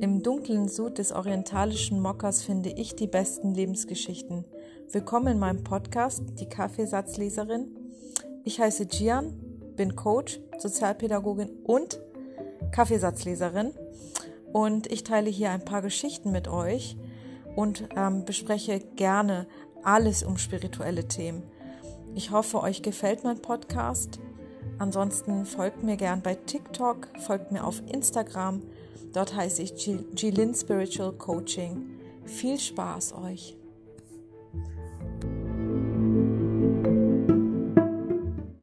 Im dunklen Sud des orientalischen Mokkers finde ich die besten Lebensgeschichten. Willkommen in meinem Podcast, die Kaffeesatzleserin. Ich heiße Gian, bin Coach, Sozialpädagogin und Kaffeesatzleserin. Und ich teile hier ein paar Geschichten mit euch und ähm, bespreche gerne alles um spirituelle Themen. Ich hoffe, euch gefällt mein Podcast. Ansonsten folgt mir gern bei TikTok, folgt mir auf Instagram. Dort heiße ich Jilin Spiritual Coaching. Viel Spaß euch!